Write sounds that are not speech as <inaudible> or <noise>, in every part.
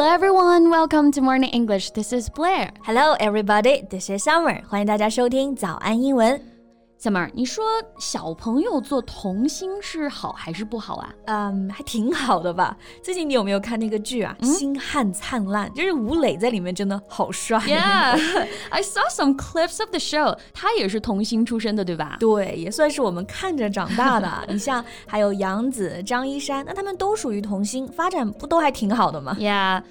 Hello everyone, welcome to Morning English. This is Blair. Hello everybody, this is Summer. 欢迎大家收听早安英文。 Summer，你说小朋友做童星是好还是不好啊？嗯，还挺好的吧。最近你有没有看那个剧啊？星汉灿烂，就是吴磊在里面真的好帅。Yeah, <laughs> I saw some clips of the show. 他也是童星出身的，对吧？对，也算是我们看着长大的。你像还有杨紫、张一山，那他们都属于童星，发展不都还挺好的吗？Yeah,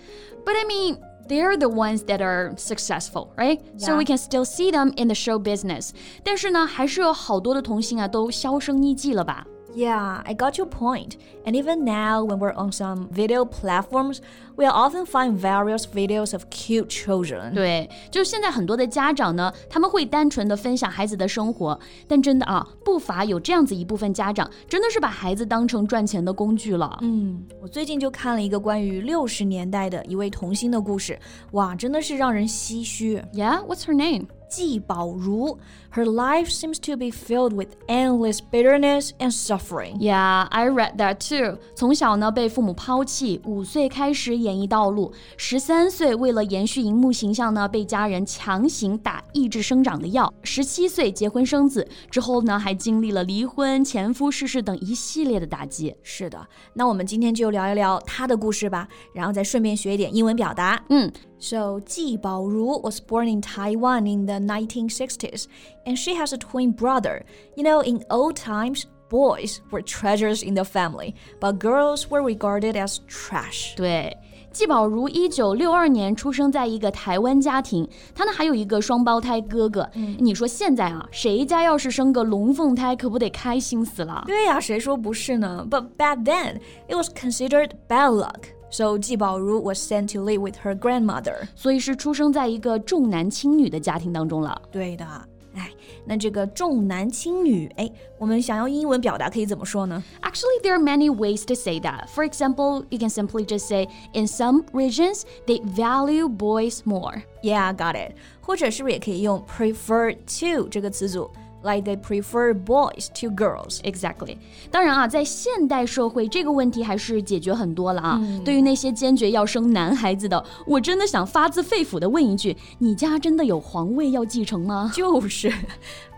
but I mean they're the ones that are successful, right? Yeah. So we can still see them in the show business. 但是呢，还是有好多的童星啊，都销声匿迹了吧 ？yeah, I got your point. And even now, when we're on some video platforms, we'll often find various videos of cute children. 对，就现在很多的家长呢，他们会单纯的分享孩子的生活，但真的啊，不乏有这样子一部分家长，真的是把孩子当成赚钱的工具了。嗯，我最近就看了一个关于六十年代的一位童星的故事，哇，真的是让人唏嘘。Yeah, what's her name? 季宝如. Her life seems to be filled with endless bitterness and suffering. Yeah, I read that too. 从小呢被父母抛弃，五岁开始演艺道路，十三岁为了延续荧幕形象呢，被家人强行打抑制生长的药，十七岁结婚生子之后呢，还经历了离婚、前夫逝世等一系列的打击。是的，那我们今天就聊一聊她的故事吧，然后再顺便学一点英文表达。嗯。So, Ji Bao Ru was born in Taiwan in the 1960s, and she has a twin brother. You know, in old times, boys were treasures in the family, but girls were regarded as trash. 对。纪宝如一九六二年出生在一个台湾家庭，她呢还有一个双胞胎哥哥。嗯、你说现在啊，谁家要是生个龙凤胎，可不得开心死了？对呀、啊，谁说不是呢？But back then, it was considered bad luck. So 季宝如 was sent to live with her grandmother，所以是出生在一个重男轻女的家庭当中了。对的，哎，那这个重男轻女，哎，我们想要英文表达可以怎么说呢？Actually, there are many ways to say that. For example, you can simply just say, in some regions, they value boys more. Yeah, got it. 或者是不是也可以用 prefer to 这个词组 ？like they prefer boys to girls. Exactly. 当然啊，在现代社会，这个问题还是解决很多了啊。嗯、对于那些坚决要生男孩子的，我真的想发自肺腑的问一句：你家真的有皇位要继承吗？就是。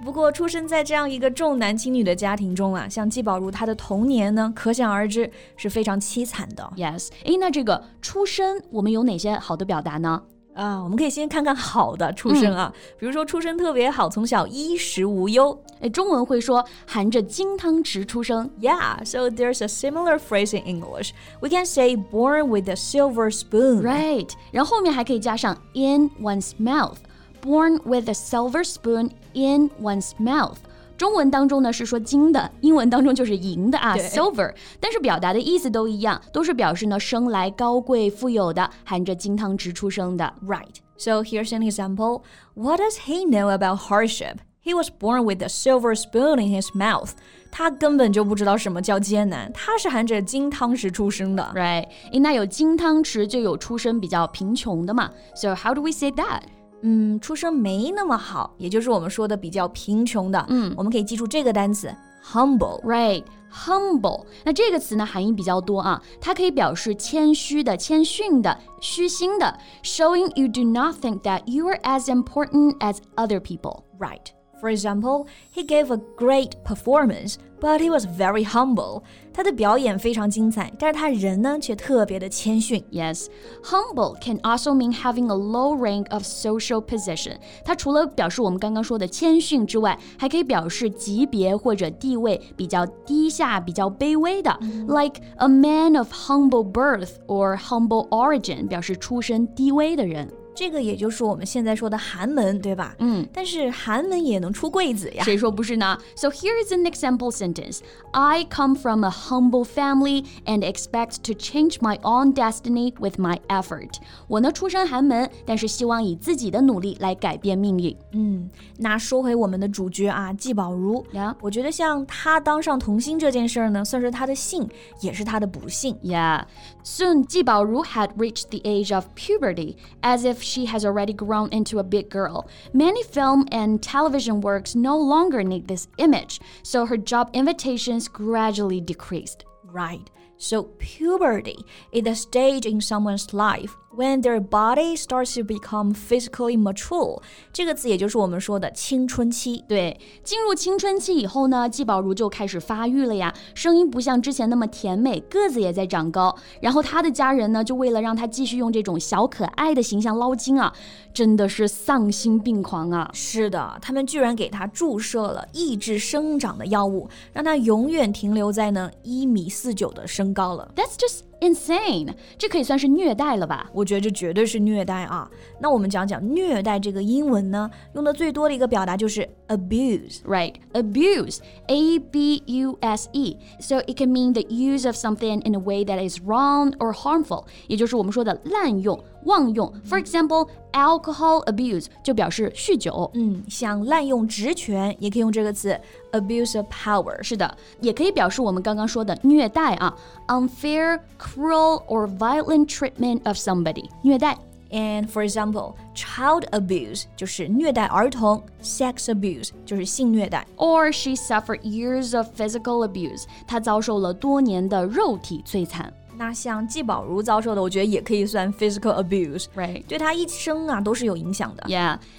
不过出生在这样一个重男轻女的家庭中啊，像季宝如她的童年呢，可想而知是非常凄惨的。Yes，诶，那这个出身我们有哪些好的表达呢？啊，我们可以先看看好的出身啊，嗯、比如说出身特别好，从小衣食无忧。哎，中文会说含着金汤匙出生。Yeah, so there's a similar phrase in English. We can say born with a silver spoon. Right，然后后面还可以加上 in one's mouth. Born with a silver spoon in one's mouth. 中文当中呢是说金的，英文当中就是银的啊，silver，但是表达的意思都一样，都是表示呢生来高贵富有的，含着金汤匙出生的。 Right. So here's an example. What does he know about hardship? He was born with a silver spoon in his mouth. 他根本就不知道什么叫艰难，他是含着金汤匙出生的。 Right. 诶，那有金汤匙就有出身比较贫穷的嘛。So how do we say that? 嗯，出身没那么好，也就是我们说的比较贫穷的。嗯，我们可以记住这个单词 humble。Right. Humble，那这个词呢含义比较多啊，它可以表示谦虚的、谦逊的、虚心的，showing you do not think that you are as important as other people. Right. For example, he gave a great performance, but he was very humble. 他的表演非常精彩，但是他人呢却特别的谦逊。 Yes, humble can also mean having a low rank of social position. 它除了表示我们刚刚说的谦逊之外，还可以表示级别或者地位比较低下、比较卑微的。Like a man of humble birth or humble origin，表示出身低微的人。 这个也就是我们现在说的寒门，对吧？嗯，但是寒门也能出贵子呀。谁说不是呢？So here is an example sentence. I come from a humble family and expect to change my own destiny with my effort. 我呢出身寒门，但是希望以自己的努力来改变命运。嗯，那说回我们的主角啊，纪宝如。Yeah. 我觉得像他当上童星这件事儿呢，算是他的幸，也是他的不幸。Yeah. Soon, 纪宝如 had reached the age of puberty, as if she has already grown into a big girl. Many film and television works no longer need this image, so her job invitations gradually decreased. Right. So puberty is a stage in someone's life when their body starts to become physically mature，这个词也就是我们说的青春期。对，进入青春期以后呢，季宝如就开始发育了呀，声音不像之前那么甜美，个子也在长高。然后他的家人呢，就为了让他继续用这种小可爱的形象捞金啊，真的是丧心病狂啊！是的，他们居然给他注射了抑制生长的药物，让他永远停留在呢一米四九的身高了。That's just insane，这可以算是虐待了吧？我觉得这绝对是虐待啊！那我们讲讲虐待这个英文呢，用的最多的一个表达就是 abuse，right？abuse，a b u s e，so it can mean the use of something in a way that is wrong or harmful，也就是我们说的滥用。 妄用，for example, alcohol abuse 就表示酗酒。嗯，像滥用职权也可以用这个词 abuse of power。是的，也可以表示我们刚刚说的虐待啊，unfair, cruel or violent treatment of somebody，虐待。And for example, child abuse 就是虐待儿童，sex abuse 就是性虐待。Or she suffered years of physical abuse，她遭受了多年的肉体摧残。 那像纪宝如遭受的，我觉得也可以算 physical abuse, right?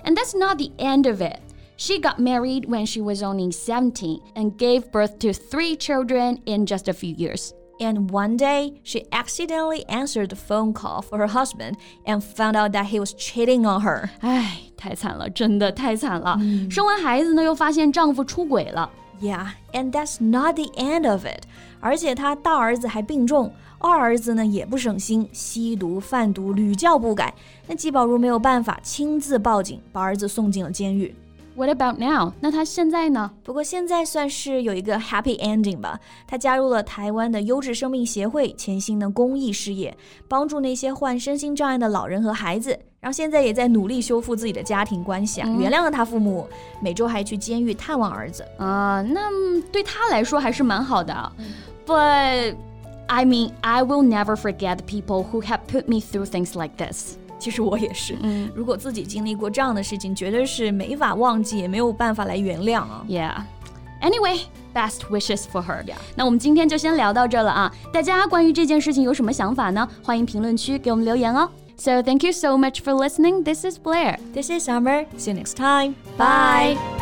and that's not the end of it. She got married when she was only 17 and gave birth to three children in just a few years. And one day, she accidentally answered the phone call for her husband and found out that he was cheating on her. 唉，太惨了，真的太惨了。Mm. and that's not the end of it. 而且她大儿子还病重。二儿子呢也不省心，吸毒贩毒屡教不改。那季宝如没有办法，亲自报警，把儿子送进了监狱。What about now？那他现在呢？不过现在算是有一个 happy ending 吧。他加入了台湾的优质生命协会，潜心的公益事业，帮助那些患身心障碍的老人和孩子。然后现在也在努力修复自己的家庭关系啊，原谅了他父母，每周还去监狱探望儿子啊。那对他来说还是蛮好的，But I mean, I will never forget the people who have put me through things like this. 其实我也是，嗯，如果自己经历过这样的事情，绝对是没法忘记，也没有办法来原谅啊。Yeah. Anyway, best wishes for her. 那我们今天就先聊到这了啊！大家关于这件事情有什么想法呢？欢迎评论区给我们留言哦。So thank you so much for listening. This is Blair. This is Summer. See you next time. Bye.